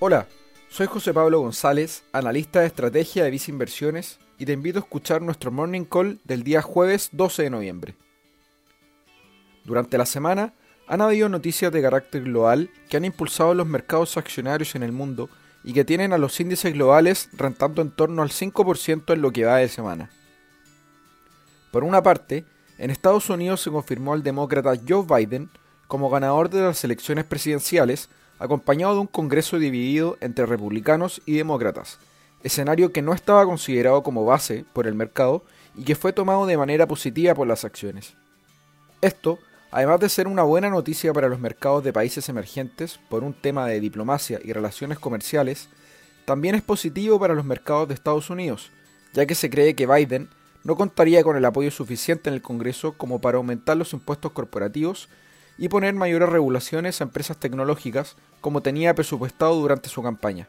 Hola, soy José Pablo González, analista de estrategia de Visa Inversiones, y te invito a escuchar nuestro Morning Call del día jueves 12 de noviembre. Durante la semana han habido noticias de carácter global que han impulsado los mercados accionarios en el mundo y que tienen a los índices globales rentando en torno al 5% en lo que va de semana. Por una parte, en Estados Unidos se confirmó al demócrata Joe Biden como ganador de las elecciones presidenciales, acompañado de un Congreso dividido entre republicanos y demócratas, escenario que no estaba considerado como base por el mercado y que fue tomado de manera positiva por las acciones. Esto, además de ser una buena noticia para los mercados de países emergentes por un tema de diplomacia y relaciones comerciales, también es positivo para los mercados de Estados Unidos, ya que se cree que Biden no contaría con el apoyo suficiente en el Congreso como para aumentar los impuestos corporativos y poner mayores regulaciones a empresas tecnológicas como tenía presupuestado durante su campaña.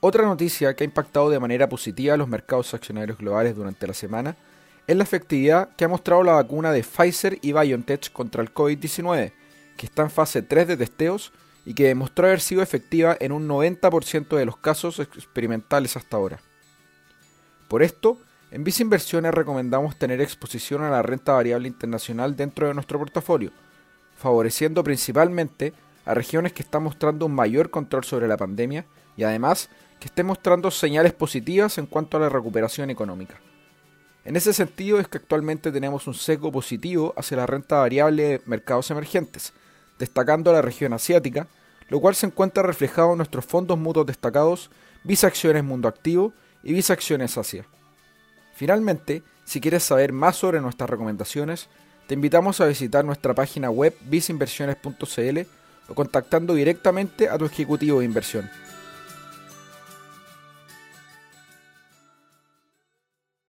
Otra noticia que ha impactado de manera positiva a los mercados accionarios globales durante la semana es la efectividad que ha mostrado la vacuna de Pfizer y BioNTech contra el COVID-19, que está en fase 3 de testeos y que demostró haber sido efectiva en un 90% de los casos experimentales hasta ahora. Por esto, en Visa Inversiones recomendamos tener exposición a la renta variable internacional dentro de nuestro portafolio, favoreciendo principalmente a regiones que están mostrando un mayor control sobre la pandemia y además que estén mostrando señales positivas en cuanto a la recuperación económica. En ese sentido es que actualmente tenemos un sesgo positivo hacia la renta variable de mercados emergentes, destacando la región asiática, lo cual se encuentra reflejado en nuestros fondos mutuos destacados Visa Acciones Mundo Activo y Visa Acciones Asia. Finalmente, si quieres saber más sobre nuestras recomendaciones, te invitamos a visitar nuestra página web visinversiones.cl o contactando directamente a tu ejecutivo de inversión.